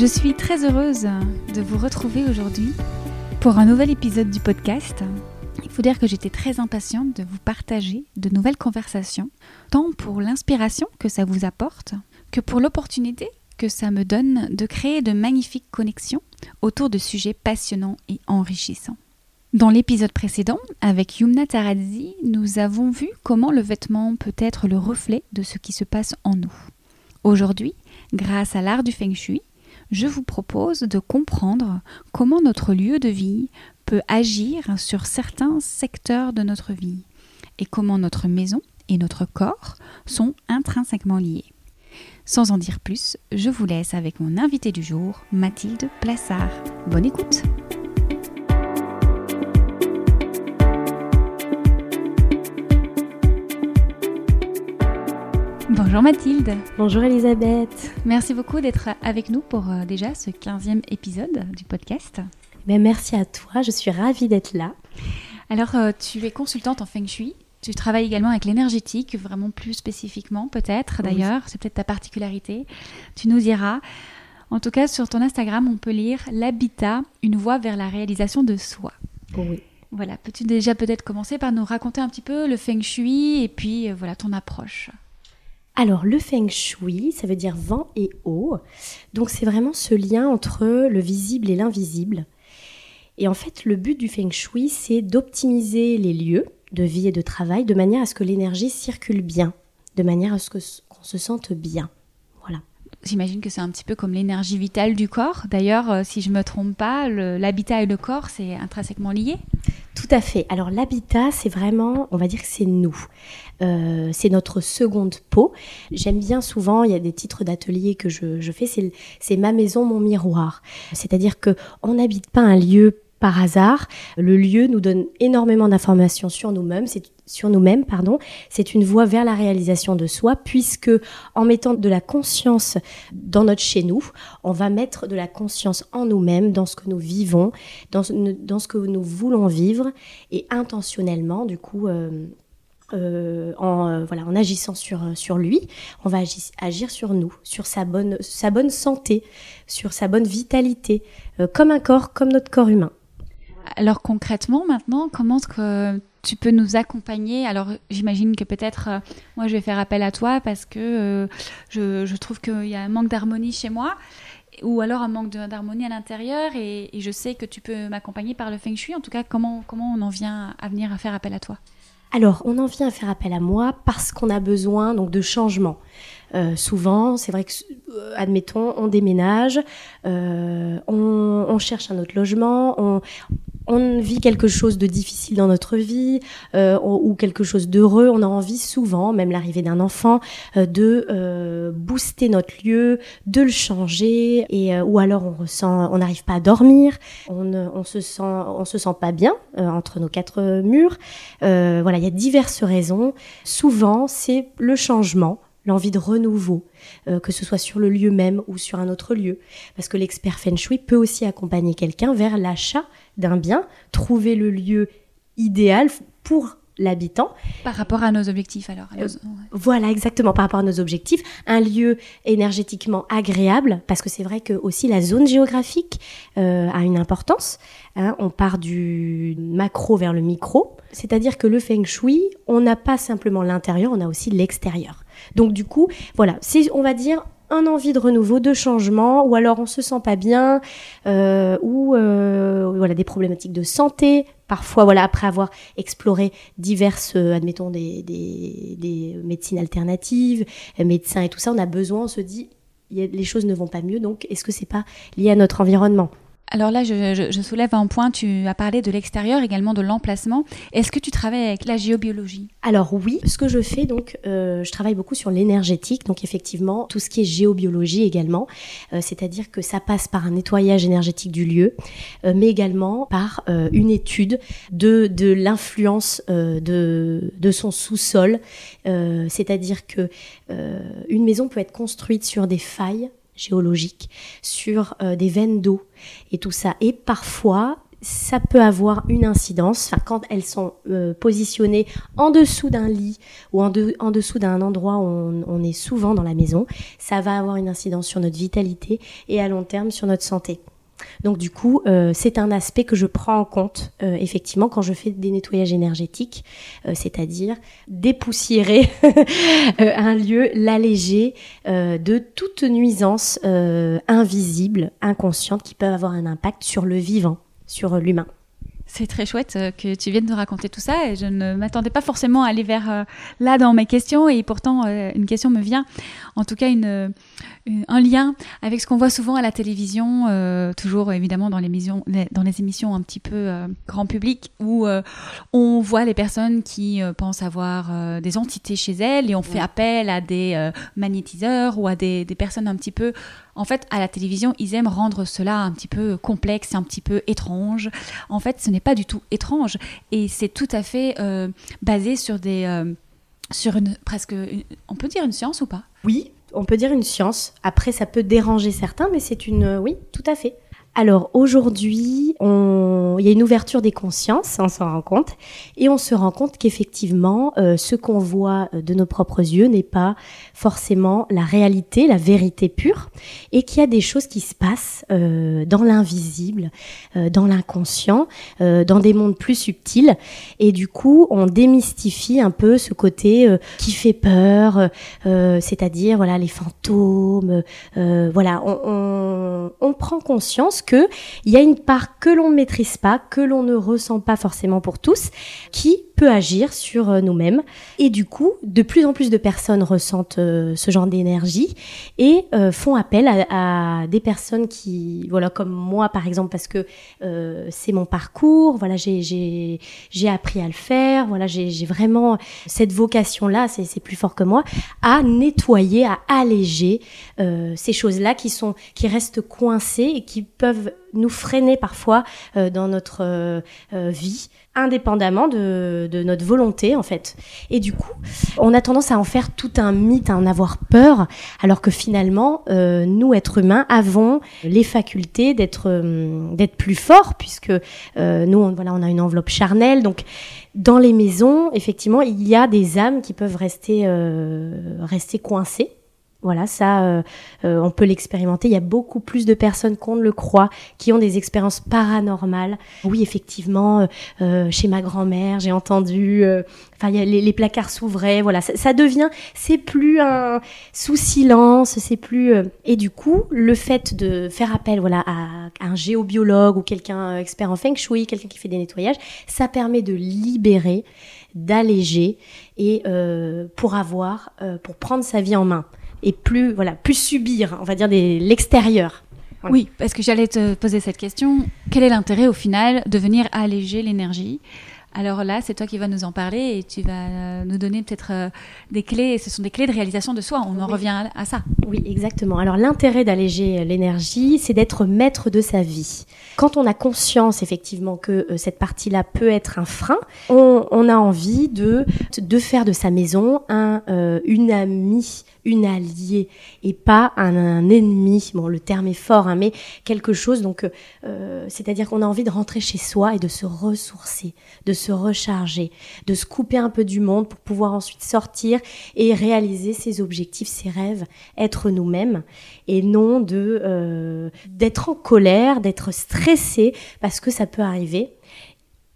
Je suis très heureuse de vous retrouver aujourd'hui pour un nouvel épisode du podcast. Il faut dire que j'étais très impatiente de vous partager de nouvelles conversations, tant pour l'inspiration que ça vous apporte, que pour l'opportunité que ça me donne de créer de magnifiques connexions autour de sujets passionnants et enrichissants. Dans l'épisode précédent, avec Yumna Taradzi, nous avons vu comment le vêtement peut être le reflet de ce qui se passe en nous. Aujourd'hui, grâce à l'art du feng shui, je vous propose de comprendre comment notre lieu de vie peut agir sur certains secteurs de notre vie et comment notre maison et notre corps sont intrinsèquement liés. Sans en dire plus, je vous laisse avec mon invité du jour, Mathilde Plassard. Bonne écoute! Bonjour Mathilde. Bonjour Elisabeth. Merci beaucoup d'être avec nous pour euh, déjà ce 15e épisode du podcast. Ben, merci à toi, je suis ravie d'être là. Alors, euh, tu es consultante en Feng Shui. Tu travailles également avec l'énergétique, vraiment plus spécifiquement peut-être d'ailleurs, c'est peut-être ta particularité. Tu nous diras. En tout cas, sur ton Instagram, on peut lire l'habitat, une voie vers la réalisation de soi. Oui. Voilà, peux-tu déjà peut-être commencer par nous raconter un petit peu le Feng Shui et puis euh, voilà ton approche? Alors, le feng shui, ça veut dire vent et eau. Donc, c'est vraiment ce lien entre le visible et l'invisible. Et en fait, le but du feng shui, c'est d'optimiser les lieux de vie et de travail de manière à ce que l'énergie circule bien, de manière à ce qu'on se sente bien. J'imagine que c'est un petit peu comme l'énergie vitale du corps. D'ailleurs, euh, si je ne me trompe pas, l'habitat et le corps, c'est intrinsèquement lié tout à fait. Alors l'habitat, c'est vraiment, on va dire que c'est nous. Euh, c'est notre seconde peau. J'aime bien souvent, il y a des titres d'atelier que je, je fais, c'est ma maison, mon miroir. C'est-à-dire que on n'habite pas un lieu par hasard. Le lieu nous donne énormément d'informations sur nous-mêmes. C'est sur nous-mêmes, pardon. C'est une voie vers la réalisation de soi, puisque en mettant de la conscience dans notre chez nous, on va mettre de la conscience en nous-mêmes, dans ce que nous vivons, dans, ce que nous voulons vivre, et intentionnellement, du coup. Euh, euh, en, euh, en agissant sur, lui, on va agir sur nous, sur sa bonne santé, sur sa bonne vitalité, comme un corps, comme notre corps humain. Alors concrètement, maintenant, comment est-ce que tu peux nous accompagner? Alors j'imagine que peut-être euh, moi je vais faire appel à toi parce que euh, je, trouve qu'il y a un manque d'harmonie chez moi ou alors un manque d'harmonie à l'intérieur et, je sais que tu peux m'accompagner par le feng shui. En tout cas, comment, comment on en vient à venir à faire appel à toi? Alors, on en vient à faire appel à moi parce qu'on a besoin donc de changement. Euh, souvent, c'est vrai que, admettons, on déménage, on, on, cherche un autre logement, on, on vit quelque chose de difficile dans notre vie euh, ou quelque chose d'heureux, on a envie souvent, même l'arrivée d'un enfant, euh, de euh, booster notre lieu, de le changer, et ou alors on ressent, on n'arrive pas à dormir, on, on se sent, on se sent pas bien entre nos quatre murs. voilà, il y a diverses raisons. Souvent, c'est le changement l'envie de renouveau, que ce soit sur le lieu même ou sur un autre lieu. Parce que l'expert Feng Shui peut aussi accompagner quelqu'un vers l'achat d'un bien, trouver le lieu idéal pour l'habitant. Par rapport à nos objectifs alors. Euh, voilà, exactement, par rapport à nos objectifs. Un lieu énergétiquement agréable, parce que c'est vrai que aussi la zone géographique euh, a une importance. Hein. on part du macro vers le micro. C'est-à-dire que le feng shui, on n'a pas simplement l'intérieur, on a aussi l'extérieur. Donc du coup, voilà, c'est, on va dire, un envie de renouveau, de changement, ou alors on se sent pas bien, euh, ou euh, voilà des problématiques de santé. Parfois, voilà après avoir exploré diverses, euh, admettons des médecines alternatives, médecins et tout ça, on a besoin, on se dit les choses ne vont pas mieux. Donc, est-ce que c'est pas lié à notre environnement? Alors là, je, soulève un point, tu as parlé de l'extérieur, également de l'emplacement. Est-ce que tu travailles avec la géobiologie? Alors oui, ce que je fais, donc, euh, je travaille beaucoup sur l'énergétique, donc effectivement, tout ce qui est géobiologie également, euh, c'est-à-dire que ça passe par un nettoyage énergétique du lieu, euh, mais également par une étude de, de l'influence de, de son sous-sol, c'est-à-dire que une maison peut être construite sur des failles géologiques, sur euh, des veines d'eau et tout ça. Et parfois, ça peut avoir une incidence, quand elles sont euh, positionnées en dessous d'un lit ou en, dessous d'un endroit où on, est souvent dans la maison, ça va avoir une incidence sur notre vitalité et à long terme sur notre santé. Donc du coup, euh, c'est un aspect que je prends en compte euh, effectivement quand je fais des nettoyages énergétiques, euh, c'est-à-dire dépoussiérer un lieu, l'alléger de toute nuisance invisible, inconsciente qui peut avoir un impact sur le vivant, sur l'humain. C'est très chouette que tu viennes de raconter tout ça et je ne m'attendais pas forcément à aller vers là dans mes questions et pourtant une question me vient. En tout cas, une, un lien avec ce qu'on voit souvent à la télévision, euh, toujours évidemment dans les, émissions, dans les émissions un petit peu euh, grand public, où euh, on voit les personnes qui pensent avoir des entités chez elles et on fait appel à des magnétiseurs ou à des, des, personnes un petit peu... En fait, à la télévision, ils aiment rendre cela un petit peu complexe, un petit peu étrange. En fait, ce n'est pas du tout étrange et c'est tout à fait basé sur des... sur une presque, on peut dire une science ou pas? Oui, on peut dire une science. Après, ça peut déranger certains, mais c'est une, oui, tout à fait. Alors aujourd'hui, on... il y a une ouverture des consciences, on s'en rend compte, et on se rend compte qu'effectivement, euh, ce qu'on voit euh, de nos propres yeux n'est pas forcément la réalité, la vérité pure, et qu'il y a des choses qui se passent euh, dans l'invisible, dans l'inconscient, dans des mondes plus subtils, et du coup, on démystifie un peu ce côté qui fait peur, c'est-à-dire voilà les fantômes, voilà, on, on, on prend conscience que il y a une part que l'on ne maîtrise pas, que l'on ne ressent pas forcément pour tous, qui agir sur euh, nous-mêmes. Et du coup, de plus en plus de personnes ressentent euh, ce genre d'énergie et euh, font appel à, des personnes qui, voilà, comme moi par exemple, parce que c'est mon parcours, voilà, j'ai appris à le faire, voilà, j'ai vraiment cette vocation-là, c'est plus fort que moi, à nettoyer, à alléger ces choses-là qui sont, qui restent coincées et qui peuvent nous freiner parfois euh, dans notre euh, euh, vie indépendamment de, notre volonté en fait. Et du coup, on a tendance à en faire tout un mythe, à en avoir peur, alors que finalement, nous, êtres humains, avons les facultés d'être d'être plus forts, puisque nous, on, voilà, on a une enveloppe charnelle. Donc, dans les maisons, effectivement, il y a des âmes qui peuvent rester rester coincées voilà, ça, euh, euh, on peut l'expérimenter. Il y a beaucoup plus de personnes qu'on ne le croit qui ont des expériences paranormales. Oui, effectivement, euh, chez ma grand-mère, j'ai entendu. Enfin, les, les, placards s'ouvraient. Voilà, ça, devient, c'est plus un sous silence, c'est plus. et du coup, le fait de faire appel, voilà, à, un géobiologue ou quelqu'un expert en feng shui, quelqu'un qui fait des nettoyages, ça permet de libérer, d'alléger et pour avoir, pour prendre sa vie en main et plus voilà plus subir, on va dire l'extérieur. Oui, parce que j'allais te poser cette question. Quel est l'intérêt au final de venir alléger l'énergie? Alors là, c'est toi qui vas nous en parler et tu vas euh, nous donner peut-être euh, des clés. Ce sont des clés de réalisation de soi. On en revient à, ça. Oui, exactement. Alors l'intérêt d'alléger l'énergie, c'est d'être maître de sa vie. Quand on a conscience effectivement que euh, cette partie-là peut être un frein, on, a envie de, de faire de sa maison un, une amie une alliée et pas un, ennemi. Bon, le terme est fort, hein, mais quelque chose. Donc, euh, c'est-à-dire qu'on a envie de rentrer chez soi et de se ressourcer, de se recharger, de se couper un peu du monde pour pouvoir ensuite sortir et réaliser ses objectifs, ses rêves, être nous-mêmes et non de euh, d'être en colère, d'être stressé parce que ça peut arriver.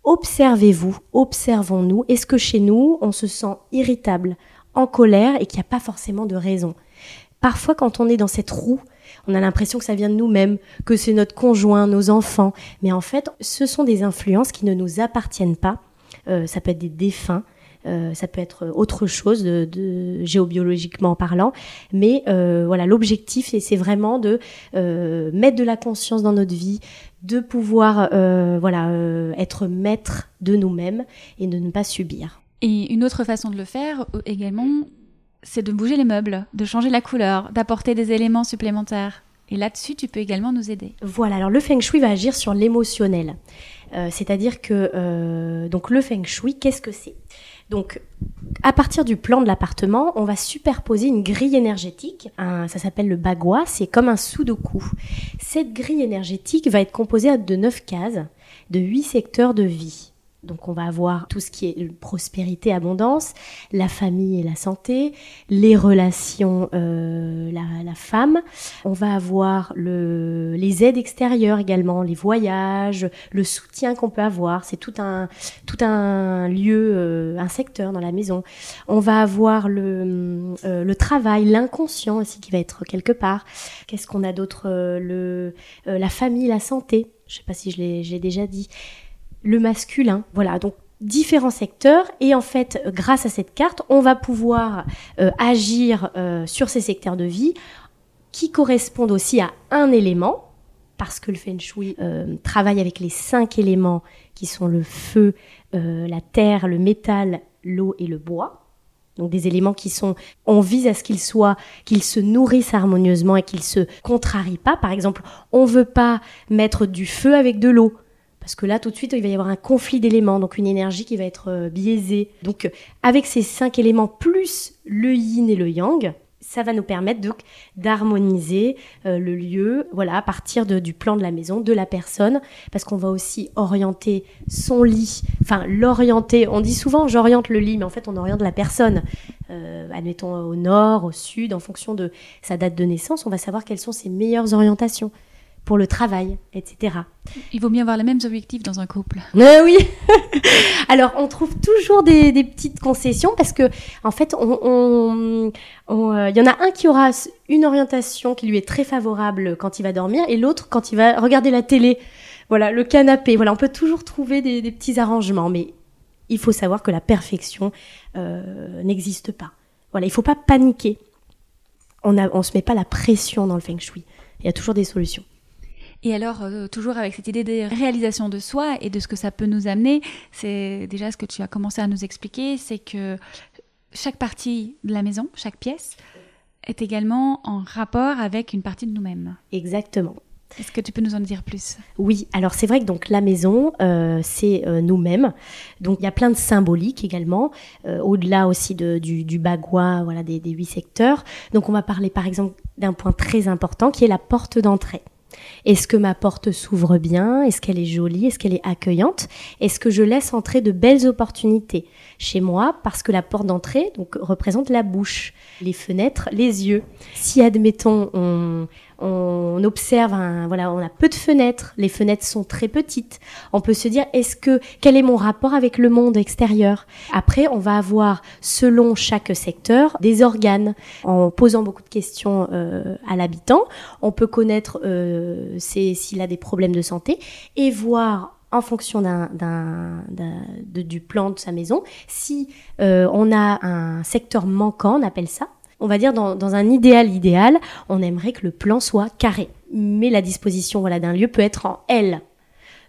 Observez-vous, observons-nous. Est-ce que chez nous, on se sent irritable, en colère et qu'il n'y a pas forcément de raison? Parfois, quand on est dans cette roue, on a l'impression que ça vient de nous-mêmes, que c'est notre conjoint, nos enfants. Mais en fait, ce sont des influences qui ne nous appartiennent pas. Euh, ça peut être des défunts, ça peut être autre chose de, géobiologiquement parlant, mais voilà l'objectif c'est vraiment de mettre de la conscience dans notre vie, de pouvoir voilà être maître de nous-mêmes et de ne pas subir. Et une autre façon de le faire également, c'est de bouger les meubles, de changer la couleur, d'apporter des éléments supplémentaires. Et là-dessus, tu peux également nous aider. Voilà, alors le feng shui va agir sur l'émotionnel. Euh, c'est-à-dire que euh, donc le feng shui, qu'est-ce que c'est? Donc, à partir du plan de l'appartement, on va superposer une grille énergétique. ça s'appelle le bagua, c'est comme un sudoku. Cette grille énergétique va être composée de neuf cases, de huit secteurs de vie. Donc on va avoir tout ce qui est prospérité, abondance, la famille et la santé, les relations, euh, la, femme. On va avoir le, les aides extérieures également, les voyages, le soutien qu'on peut avoir. C'est tout un tout un lieu, euh, un secteur dans la maison. On va avoir le euh, le travail, l'inconscient aussi qui va être quelque part. Qu'est-ce qu'on a d'autre Le la famille, la santé. Je sais pas si je l'ai déjà dit le masculin. Voilà, donc différents secteurs et en fait grâce à cette carte on va pouvoir euh, agir euh, sur ces secteurs de vie qui correspondent aussi à un élément parce que le feng shui euh, travaille avec les cinq éléments qui sont le feu, la terre, le métal, l'eau et le bois. Donc des éléments qui sont, on vise à ce qu'ils soient, qu'ils se nourrissent harmonieusement et qu'ils se contrarient pas. Par exemple, on veut pas mettre du feu avec de l'eau parce que là, tout de suite, il va y avoir un conflit d'éléments, donc une énergie qui va être euh, biaisée. Donc, euh, avec ces cinq éléments plus le yin et le yang, ça va nous permettre donc d'harmoniser euh, le lieu, voilà, à partir du plan de la maison, de la personne, parce qu'on va aussi orienter son lit, enfin l'orienter. On dit souvent j'oriente le lit, mais en fait on oriente la personne. admettons au nord, au sud, en fonction de sa date de naissance, on va savoir quelles sont ses meilleures orientations pour le travail, etc. Il vaut mieux avoir les mêmes objectifs dans un couple. Euh, oui. Alors, on trouve toujours des, petites concessions parce que, en fait, on, euh, il y en a un qui aura une orientation qui lui est très favorable quand il va dormir et l'autre quand il va regarder la télé. Voilà, le canapé. Voilà, on peut toujours trouver des, petits arrangements, mais il faut savoir que la perfection euh, n'existe pas. Voilà, il faut pas paniquer. On ne on se met pas la pression dans le feng shui. Il y a toujours des solutions. Et alors, euh, toujours avec cette idée de réalisation de soi et de ce que ça peut nous amener, c'est déjà ce que tu as commencé à nous expliquer, c'est que chaque partie de la maison, chaque pièce, est également en rapport avec une partie de nous-mêmes. Exactement. Est-ce que tu peux nous en dire plus? Oui, alors c'est vrai que donc la maison, euh, c'est euh, nous-mêmes. Donc il y a plein de symboliques également, au-delà aussi de, du, du bagua, voilà, des, des huit secteurs. Donc on va parler par exemple d'un point très important qui est la porte d'entrée. Est-ce que ma porte s'ouvre bien? Est-ce qu'elle est jolie? Est-ce qu'elle est accueillante? Est-ce que je laisse entrer de belles opportunités chez moi? Parce que la porte d'entrée donc représente la bouche, les fenêtres, les yeux. Si admettons on, on observe un, voilà, on a peu de fenêtres, les fenêtres sont très petites. On peut se dire est-ce que quel est mon rapport avec le monde extérieur? Après, on va avoir selon chaque secteur des organes. En posant beaucoup de questions euh, à l'habitant, on peut connaître euh, s'il a des problèmes de santé et voir en fonction du plan de sa maison, si euh, on a un secteur manquant, on appelle ça, on va dire dans, un idéal idéal, on aimerait que le plan soit carré. Mais la disposition voilà, d'un lieu peut être en L.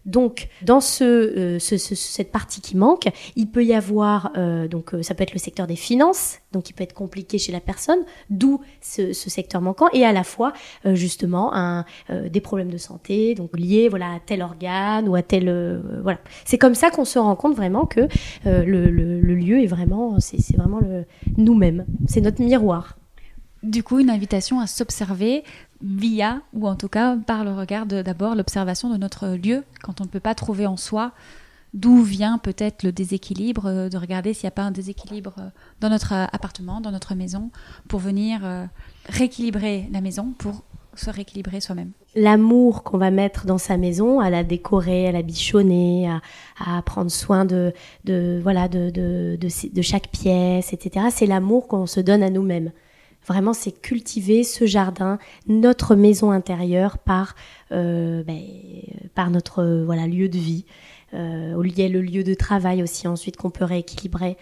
Donc, dans euh, ce, cette partie qui manque, il peut y avoir, euh, donc euh, ça peut être le secteur des finances, donc il peut être compliqué chez la personne, d'où ce, secteur manquant, et à la fois justement un, des problèmes de santé, donc liés voilà à tel organe ou à tel voilà. C'est comme ça qu'on se rend compte vraiment que le, le, lieu est vraiment, c'est vraiment le nous-mêmes, c'est notre miroir. Du coup, une invitation à s'observer via, ou en tout cas par le regard d'abord l'observation de notre lieu, quand on ne peut pas trouver en soi d'où vient peut-être le déséquilibre, euh, de regarder s'il n'y a pas un déséquilibre euh, dans notre euh, appartement, dans notre maison, pour venir rééquilibrer la maison, pour se rééquilibrer soi-même. L'amour qu'on va mettre dans sa maison, à la décorer, à la bichonner, à, prendre soin de, voilà de, de chaque pièce, etc. C'est l'amour qu'on se donne à nous-mêmes. Vraiment, c'est cultiver ce jardin, notre maison intérieure par, euh, ben, par notre voilà lieu de vie. Euh, il y a le lieu de travail aussi ensuite qu'on peut rééquilibrer.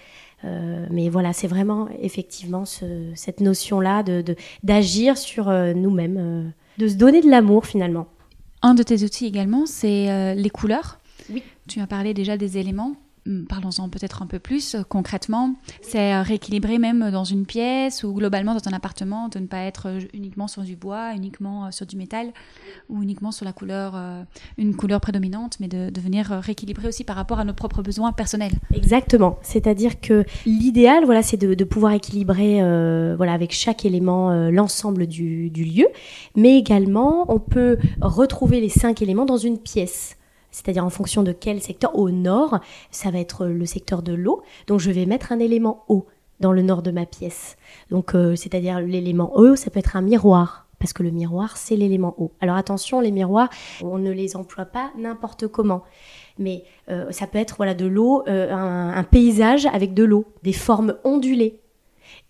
mais voilà, c'est vraiment effectivement cette notion-là de d'agir sur nous-mêmes, de se donner de l'amour finalement. Un de tes outils également, c'est les couleurs. Oui. Tu as parlé déjà des éléments. Hmm, parlons-en peut-être un peu plus euh, concrètement. C'est euh, rééquilibrer même dans une pièce ou globalement dans un appartement de ne pas être euh, uniquement sur du bois, uniquement sur du métal ou uniquement sur la couleur, une couleur prédominante, mais de, venir rééquilibrer aussi par rapport à nos propres besoins personnels. Exactement. C'est-à-dire que l'idéal, voilà, c'est de, pouvoir équilibrer, voilà, avec chaque élément l'ensemble du, du lieu, mais également on peut retrouver les cinq éléments dans une pièce c'est-à-dire en fonction de quel secteur. Au nord, ça va être le secteur de l'eau, donc je vais mettre un élément eau dans le nord de ma pièce. Donc, euh, c'est-à-dire l'élément eau, ça peut être un miroir, parce que le miroir, c'est l'élément eau. Alors attention, les miroirs, on ne les emploie pas n'importe comment. Mais euh, ça peut être voilà de l'eau, euh, un, paysage avec de l'eau, des formes ondulées.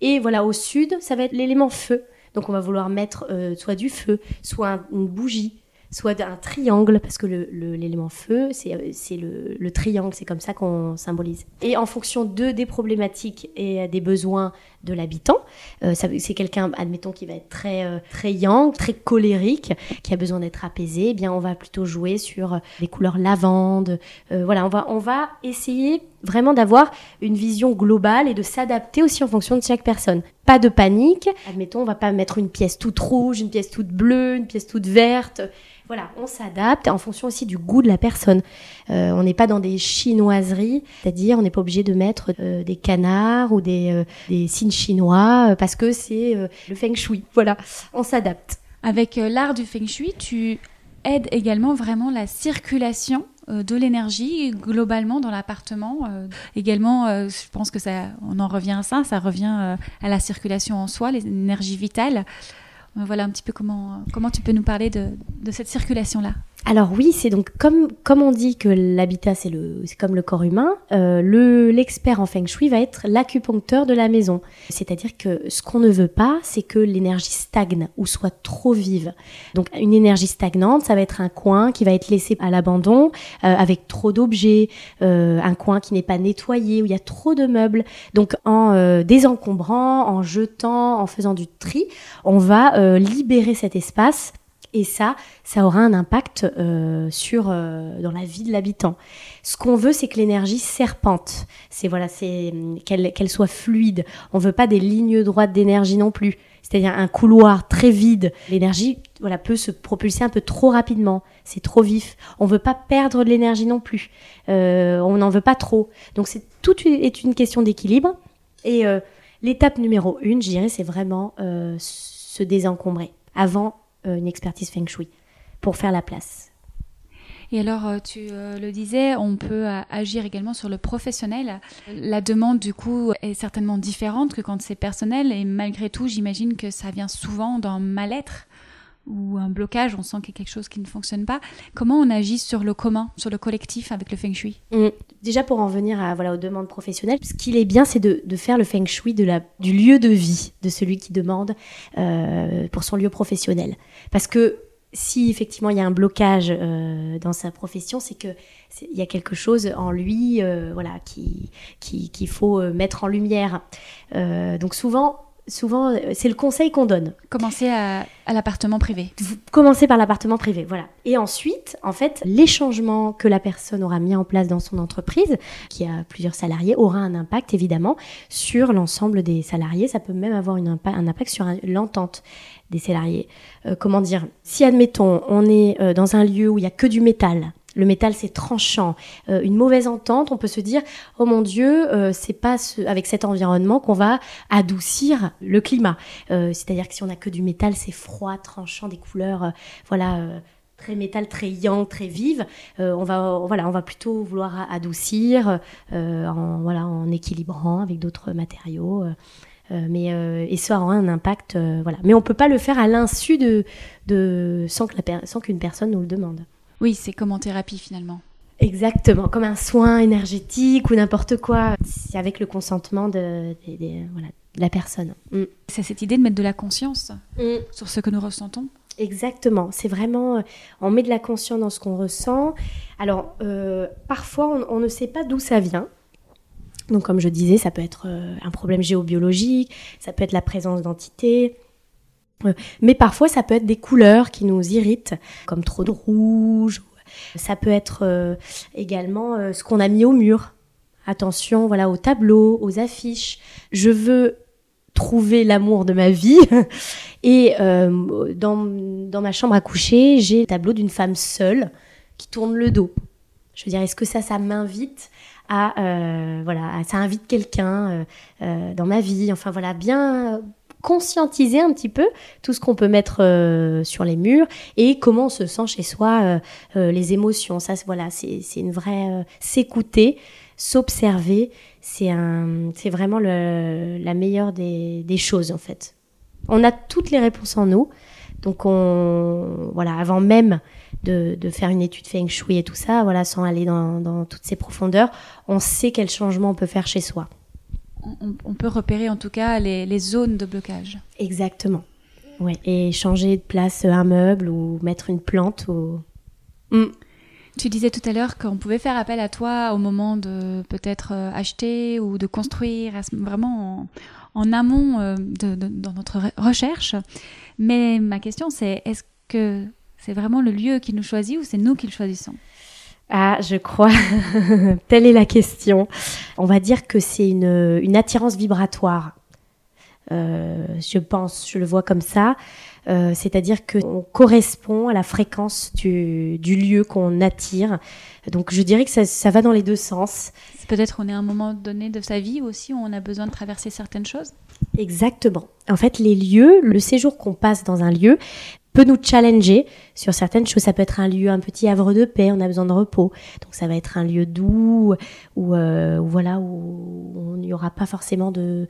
Et voilà, au sud, ça va être l'élément feu. Donc on va vouloir mettre soit du feu, soit une bougie, soit un triangle, parce que l'élément feu, c'est le, le, triangle, c'est comme ça qu'on symbolise. Et en fonction de, des problématiques et des besoins de l'habitant, euh, c'est quelqu'un, admettons, qui va être très, euh, très yang, très colérique, qui a besoin d'être apaisé, eh bien on va plutôt jouer sur les couleurs lavande. Euh, voilà, on va, on va essayer vraiment d'avoir une vision globale et de s'adapter aussi en fonction de chaque personne. Pas de panique. Admettons, on va pas mettre une pièce toute rouge, une pièce toute bleue, une pièce toute verte. Voilà, on s'adapte en fonction aussi du goût de la personne. Euh, on n'est pas dans des chinoiseries, c'est-à-dire on n'est pas obligé de mettre euh, des canards ou des, euh, des chinois parce que c'est le feng shui. Voilà, on s'adapte. Avec l'art du feng shui, tu aides également vraiment la circulation de l'énergie globalement dans l'appartement. également, je pense que ça, on en revient à ça, ça revient à la circulation en soi, l'énergie vitale. Voilà un petit peu comment, comment tu peux nous parler de, de cette circulation-là. Alors oui, c'est donc comme comme on dit que l'habitat c'est le comme le corps humain, euh, le l'expert en feng shui va être l'acupuncteur de la maison. C'est-à-dire que ce qu'on ne veut pas, c'est que l'énergie stagne ou soit trop vive. Donc une énergie stagnante, ça va être un coin qui va être laissé à l'abandon euh, avec trop d'objets, euh, un coin qui n'est pas nettoyé où il y a trop de meubles. Donc en désencombrant, en jetant, en faisant du tri, on va libérer cet espace et ça, ça aura un impact euh, sur euh, dans la vie de l'habitant. Ce qu'on veut, c'est que l'énergie serpente. C'est voilà, c'est qu'elle qu'elle soit fluide. On veut pas des lignes droites d'énergie non plus. C'est-à-dire un couloir très vide. L'énergie, voilà, peut se propulser un peu trop rapidement. C'est trop vif. On veut pas perdre de l'énergie non plus. Euh, on n'en veut pas trop. Donc c'est tout est une question d'équilibre. Et l'étape numéro une, je dirais, c'est vraiment se désencombrer avant euh, une expertise feng shui pour faire la place. Et alors, euh, tu euh, le disais, on peut agir également sur le professionnel. La demande, du coup, est certainement différente que quand c'est personnel. Et malgré tout, j'imagine que ça vient souvent d'un mal-être ou un blocage, on sent qu'il y a quelque chose qui ne fonctionne pas. Comment on agit sur le commun, sur le collectif avec le feng shui? Mmh. Déjà pour en venir à, voilà, aux demandes professionnelles, ce qu'il est bien, c'est de, de, faire le feng shui de la, du lieu de vie de celui qui demande euh, pour son lieu professionnel. Parce que si effectivement il y a un blocage euh, dans sa profession, c'est que il y a quelque chose en lui, euh, voilà, qui qu'il qui faut mettre en lumière. Donc souvent, souvent, euh, c'est le conseil qu'on donne. Commencer à, l'appartement privé. Commencer par l'appartement privé, voilà. Et ensuite, en fait, les changements que la personne aura mis en place dans son entreprise, qui a plusieurs salariés, aura un impact évidemment sur l'ensemble des salariés. Ça peut même avoir un impact sur l'entente des salariés. Euh, comment dire? Si, admettons, on est euh, dans un lieu où il n'y a que du métal, le métal c'est tranchant, euh, une mauvaise entente, on peut se dire oh mon Dieu, euh, c'est pas avec cet environnement qu'on va adoucir le climat. Euh, c'est-à-dire que si on a que du métal, c'est froid, tranchant, des couleurs, voilà. très métal, très yang, très vive, on va voilà, on va plutôt vouloir adoucir, en voilà, en équilibrant avec d'autres matériaux. mais et ça aura un impact voilà mais on peut pas le faire à l'insu de sans que la sans qu'une personne nous le demande oui, c'est comme en thérapie finalement. Exactement, comme un soin énergétique ou n'importe quoi. C'est avec le consentement de, la personne. Mm. C'est cette idée de mettre de la conscience mm. sur ce que nous ressentons. Exactement, c'est vraiment, euh, on met de la conscience dans ce qu'on ressent. Alors, euh, parfois, on, ne sait pas d'où ça vient. Donc comme je disais, ça peut être un problème géobiologique, ça peut être la présence d'entités, mais parfois ça peut être des couleurs qui nous irritent, comme trop de rouge. Ça peut être également ce qu'on a mis au mur. Attention, voilà, aux tableaux, aux affiches. Je veux trouver l'amour de ma vie. Et euh, dans, dans ma chambre à coucher, j'ai le tableau d'une femme seule qui tourne le dos. Je veux dire, est-ce que ça, ça m'invite à, euh, voilà, ça invite quelqu'un euh, euh, dans ma vie? Enfin voilà, bien conscientiser un petit peu tout ce qu'on peut mettre euh, sur les murs et comment on se sent chez soi, euh, les émotions. Ça, voilà, c'est une vraie s'écouter, s'observer c'est un, c'est vraiment le, la meilleure des, des, choses en fait. On a toutes les réponses en nous, donc on, voilà, avant même de, de faire une étude Feng Shui et tout ça, voilà, sans aller dans, dans toutes ces profondeurs, on sait quel changement on peut faire chez soi. On, on peut repérer en tout cas les, les zones de blocage. Exactement. Ouais, et changer de place un meuble ou mettre une plante ou. Mm. Tu disais tout à l'heure qu'on pouvait faire appel à toi au moment de peut-être euh, acheter ou de construire, vraiment en, amont euh, de, dans notre recherche. Mais ma question, c'est est-ce que c'est vraiment le lieu qui nous choisit ou c'est nous qui le choisissons? Ah, je crois. Telle est la question. On va dire que c'est une, une attirance vibratoire. Euh, je pense, je le vois comme ça. Euh, c'est-à-dire qu'on correspond à la fréquence du, du lieu qu'on attire. Donc je dirais que ça, ça va dans les deux sens. Peut-être on est à un moment donné de sa vie aussi où on a besoin de traverser certaines choses? Exactement. En fait, les lieux, le séjour qu'on passe dans un lieu peut nous challenger sur certaines choses. Ça peut être un lieu, un petit havre de paix, on a besoin de repos. Donc ça va être un lieu doux, où, euh, voilà, où il n'y aura pas forcément de,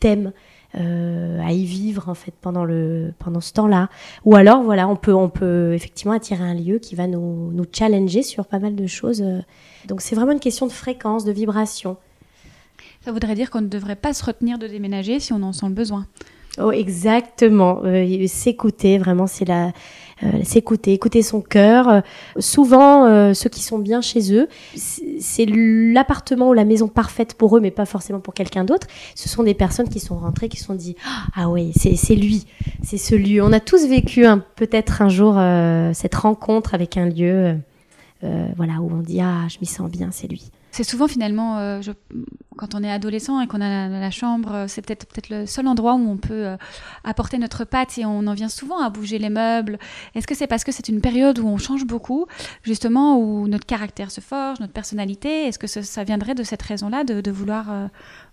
thème euh, à y vivre en fait pendant le pendant ce temps-là. Ou alors voilà, on peut on peut effectivement attirer un lieu qui va nous challenger sur pas mal de choses. Donc c'est vraiment une question de fréquence, de vibration. Ça voudrait dire qu'on ne devrait pas se retenir de déménager si on en sent le besoin. Oh, exactement. Euh, s'écouter, vraiment, c'est la, euh, s'écouter, écouter son cœur. Euh, souvent, euh, ceux qui sont bien chez eux, c'est l'appartement ou la maison parfaite pour eux, mais pas forcément pour quelqu'un d'autre. Ce sont des personnes qui sont rentrées, qui se sont dit ah oui, c'est lui, c'est ce lieu. On a tous vécu peut-être un jour cette rencontre avec un lieu, voilà, où on dit ah je m'y sens bien, c'est lui. C'est souvent finalement, euh, quand on est adolescent et qu'on a la, chambre, euh, c'est peut-être peut-être le seul endroit où on peut euh, apporter notre patte et on en vient souvent à bouger les meubles. Est-ce que c'est parce que c'est une période où on change beaucoup, justement, où notre caractère se forge, notre personnalité? Est-ce que ça, viendrait de cette raison-là, de, vouloir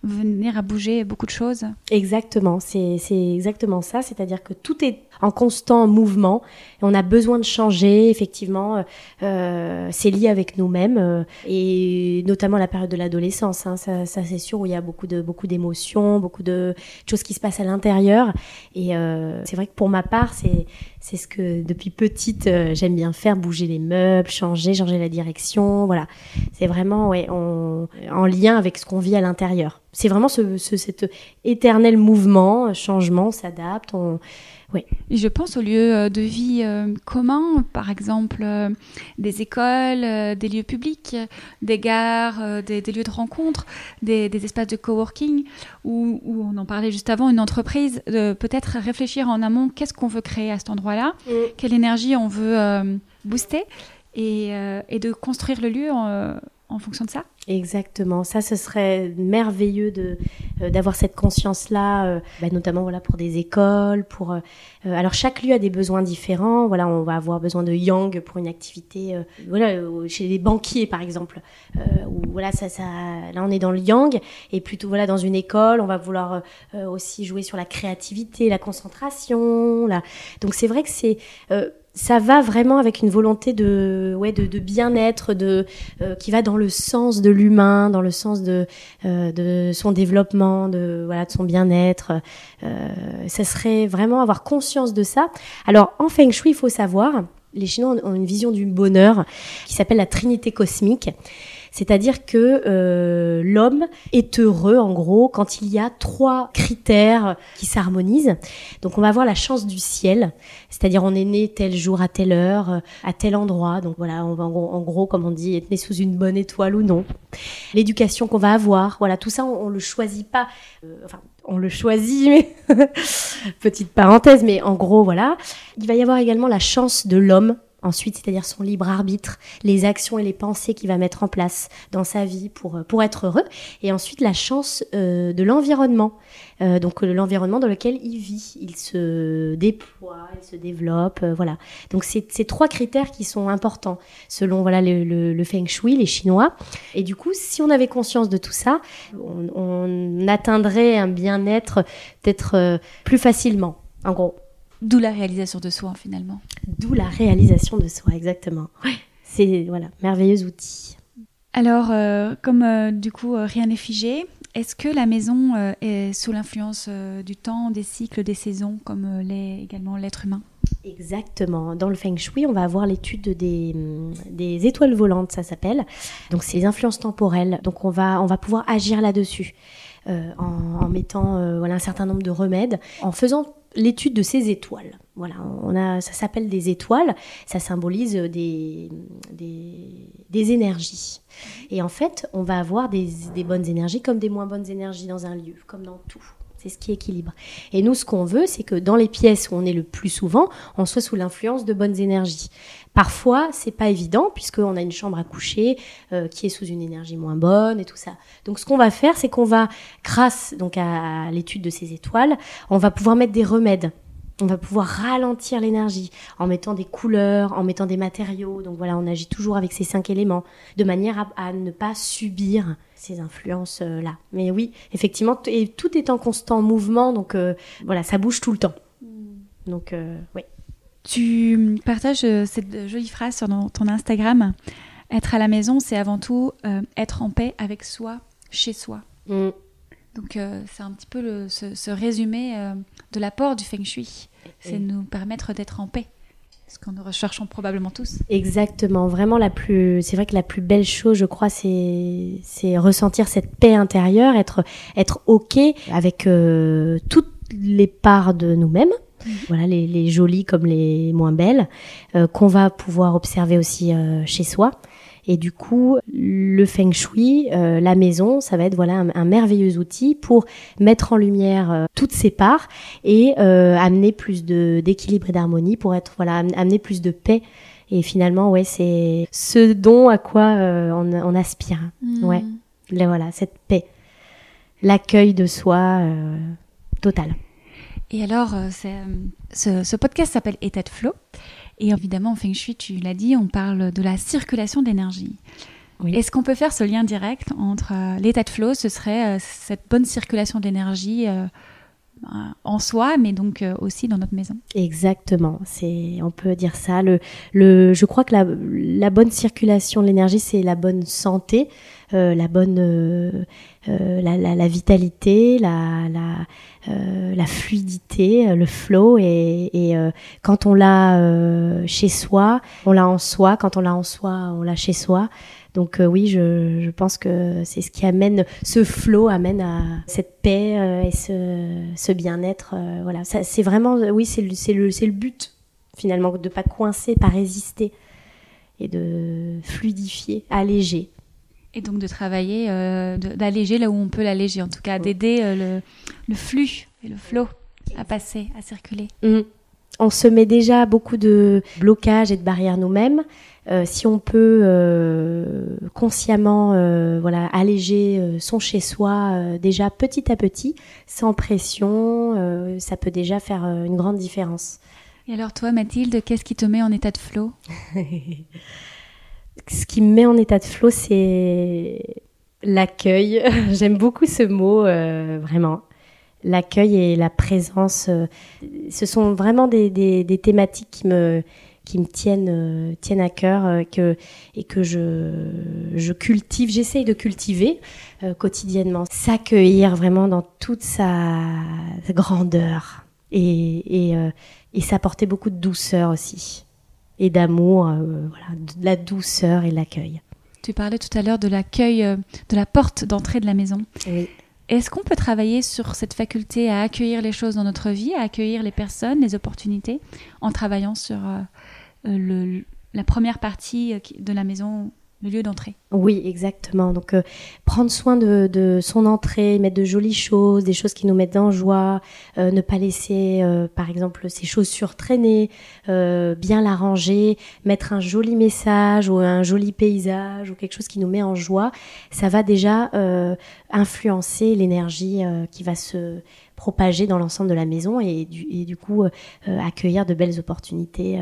venir à bouger beaucoup de choses Exactement, c'est exactement ça. C'est-à-dire que tout est en constant mouvement on a besoin de changer. Effectivement, c'est lié avec nous-mêmes et notamment la période de l'adolescence. Hein, ça, ça c'est sûr où il y a beaucoup de beaucoup d'émotions, beaucoup de choses qui se passent à l'intérieur. Et euh, c'est vrai que pour ma part, c'est c'est ce que depuis petite euh, j'aime bien faire, bouger les meubles, changer, changer la direction. Voilà, c'est vraiment ouais, on, en lien avec ce qu'on vit à l'intérieur. C'est vraiment ce, ce, cet éternel mouvement, changement, s'adapte. On oui. je pense aux lieux euh, de vie euh, communs, par exemple euh, des écoles, des lieux publics, des gares, des, lieux de rencontre, des, espaces de coworking, où, où, on en parlait juste avant, une entreprise, peut-être réfléchir en amont, qu'est-ce qu'on veut créer à cet endroit-là, mm. quelle énergie on veut booster, et, et, de construire le lieu en, en fonction de ça Exactement, ça ce serait merveilleux de euh, d'avoir cette conscience là, euh, bah, notamment voilà pour des écoles, pour euh, alors chaque lieu a des besoins différents. Voilà, on va avoir besoin de yang pour une activité, voilà chez les banquiers par exemple, où voilà ça ça là on est dans le yang et plutôt voilà dans une école on va vouloir aussi jouer sur la créativité, la concentration, là. Donc c'est vrai que c'est ça va vraiment avec une volonté de, ouais, de, de bien-être, de euh, qui va dans le sens de l'humain, dans le sens de, euh, de son développement, de voilà, de son bien-être. Euh, ça serait vraiment avoir conscience de ça. Alors en Feng Shui, il faut savoir, les Chinois ont une vision du bonheur qui s'appelle la Trinité cosmique. C'est-à-dire que euh, l'homme est heureux, en gros, quand il y a trois critères qui s'harmonisent. Donc on va avoir la chance du ciel, c'est-à-dire on est né tel jour à telle heure, euh, à tel endroit. Donc voilà, on va en gros, comme on dit, être né sous une bonne étoile ou non. L'éducation qu'on va avoir, voilà, tout ça, on, on le choisit pas. Euh, enfin, on le choisit, mais petite parenthèse, mais en gros, voilà. Il va y avoir également la chance de l'homme Ensuite, c'est-à-dire son libre arbitre, les actions et les pensées qu'il va mettre en place dans sa vie pour, euh, pour être heureux. Et ensuite, la chance euh, de l'environnement. Euh, donc, l'environnement dans lequel il vit. Il se déploie, il se développe. voilà. Donc, c'est ces trois critères qui sont importants selon voilà, le, feng shui, les Chinois. Et du coup, si on avait conscience de tout ça, on, on atteindrait un bien-être peut-être plus facilement. En gros. D'où la réalisation de soi finalement. D'où la réalisation de soi, exactement. C'est voilà, merveilleux outil. Alors, euh, comme euh, du coup euh, rien n'est figé, est-ce que la maison est sous l'influence du temps, des cycles, des saisons, comme l'est également l'être humain? Exactement. Dans le feng shui, on va avoir l'étude des, des étoiles volantes, ça s'appelle. Donc, c'est les influences temporelles. Donc, on va, on va pouvoir agir là-dessus. en, en, mettant voilà, un certain nombre de remèdes, en faisant l'étude de ces étoiles. Voilà, on a, ça s'appelle des étoiles, ça symbolise des, des, énergies. Et en fait, on va avoir des, des bonnes énergies comme des moins bonnes énergies dans un lieu, comme dans tout. C'est ce qui équilibre. Et nous, ce qu'on veut, c'est que dans les pièces où on est le plus souvent, on soit sous l'influence de bonnes énergies. Parfois, c'est pas évident puisqu'on a une chambre à coucher euh, qui est sous une énergie moins bonne et tout ça. Donc, ce qu'on va faire, c'est qu'on va, grâce donc à l'étude de ces étoiles, on va pouvoir mettre des remèdes on va pouvoir ralentir l'énergie en mettant des couleurs, en mettant des matériaux. Donc voilà, on agit toujours avec ces cinq éléments de manière à, ne pas subir ces influences-là. Euh, Mais oui, effectivement, et tout est en constant mouvement, donc euh, voilà, ça bouge tout le temps. Donc euh, oui. Tu partages cette jolie phrase sur ton Instagram. Être à la maison, c'est avant tout être en paix avec soi, chez soi. Hmm. Donc c'est un petit peu ce, résumé de l'apport du feng shui c'est nous permettre d'être en paix. Ce que nous recherchons probablement tous. Exactement. Vraiment, la plus, c'est vrai que la plus belle chose, je crois, c'est, c'est ressentir cette paix intérieure, être, être OK avec euh, toutes les parts de nous-mêmes. Mm. Voilà, les, les, jolies comme les moins belles, euh, qu'on va pouvoir observer aussi euh, chez soi. Et du coup, le feng shui, euh, la maison, ça va être voilà un, merveilleux outil pour mettre en lumière euh, toutes ces parts et euh, amener plus de d'équilibre et d'harmonie pour être voilà amener plus de paix. Et finalement, ouais, c'est ce don à quoi on, on, aspire. Hmm. Ouais, Là, voilà, cette paix, l'accueil de soi total. Et alors, ce, ce podcast s'appelle État de flow. Et évidemment, en Feng Shui, tu l'as dit, on parle de la circulation d'énergie. Est-ce qu'on peut faire ce lien direct entre euh, l'état de flow, ce serait euh, cette bonne circulation d'énergie euh, en soi, mais donc aussi dans notre maison Exactement, c'est, on peut dire ça. Le, le, je crois que la, la bonne circulation de l'énergie, c'est la bonne santé, la bonne, la, la, la, vitalité, la, la euh, la fluidité, euh, le flow. Et, et euh, quand on l'a chez soi, on l'a en soi. Quand on l'a en soi, on l'a chez soi. Donc oui, je, je, pense que c'est ce qui amène, ce flow amène à cette paix et ce, ce bien-être. voilà, c'est vraiment, oui, c'est le, le, le but finalement, de pas coincer, pas résister et de fluidifier, alléger. Et donc de travailler, euh, d'alléger là où on peut l'alléger, en tout cas d'aider euh, le, flux et le flot à passer, à circuler. Mm. On se met déjà beaucoup de blocages et de barrières nous-mêmes. Euh, si on peut consciemment voilà, alléger son chez-soi déjà petit à petit, sans pression, ça peut déjà faire une grande différence. Et alors toi, Mathilde, qu'est-ce qui te met en état de flot ce qui me met en état de flow, c'est l'accueil. J'aime beaucoup ce mot, euh, vraiment. L'accueil et la présence, euh, ce sont vraiment des, des, des, thématiques qui me, qui me tiennent, euh, tiennent à cœur que, et que je, je cultive, j'essaye de cultiver quotidiennement. S'accueillir vraiment dans toute sa grandeur et, et, et s'apporter beaucoup de douceur aussi et d'amour, euh, voilà, de la douceur et l'accueil. Tu parlais tout à l'heure de l'accueil, euh, de la porte d'entrée de la maison. Oui. Est-ce qu'on peut travailler sur cette faculté à accueillir les choses dans notre vie, à accueillir les personnes, les opportunités, en travaillant sur euh, euh, la première partie de la maison le lieu d'entrée. Oui, exactement. Donc, euh, prendre soin de, son entrée, mettre de jolies choses, des choses qui nous mettent en joie, euh, ne pas laisser, euh, par exemple, ses chaussures traîner, bien la ranger, mettre un joli message ou un joli paysage ou quelque chose qui nous met en joie, ça va déjà influencer l'énergie qui va se propager dans l'ensemble de la maison et du, coup accueillir de belles opportunités,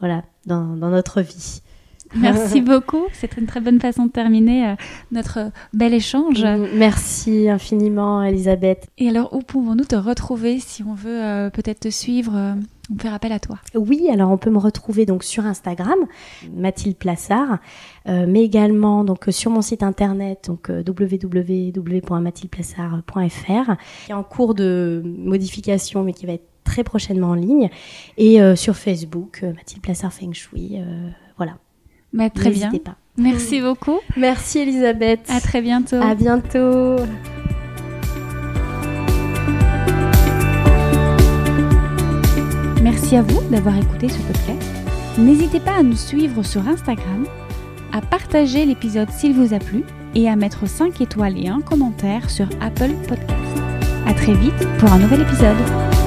voilà, dans notre vie. Merci beaucoup. C'est une très bonne façon de terminer euh, notre bel échange. Mm, merci infiniment, Elisabeth. Et alors, où pouvons-nous te retrouver si on veut euh, peut-être te suivre euh, on faire appel à toi? Oui, alors on peut me retrouver donc sur Instagram, Mathilde Plassard, mais également donc sur mon site internet donc www.mathildeplassard.fr qui est en cours de modification mais qui va être très prochainement en ligne et sur Facebook Mathilde Plassard Feng Shui voilà. Bah, très bien. Pas. Merci beaucoup. Merci Elisabeth. À très bientôt. À bientôt. Merci à vous d'avoir écouté ce podcast. N'hésitez pas à nous suivre sur Instagram, à partager l'épisode s'il vous a plu et à mettre 5 étoiles et un commentaire sur Apple Podcast. À très vite pour un nouvel épisode.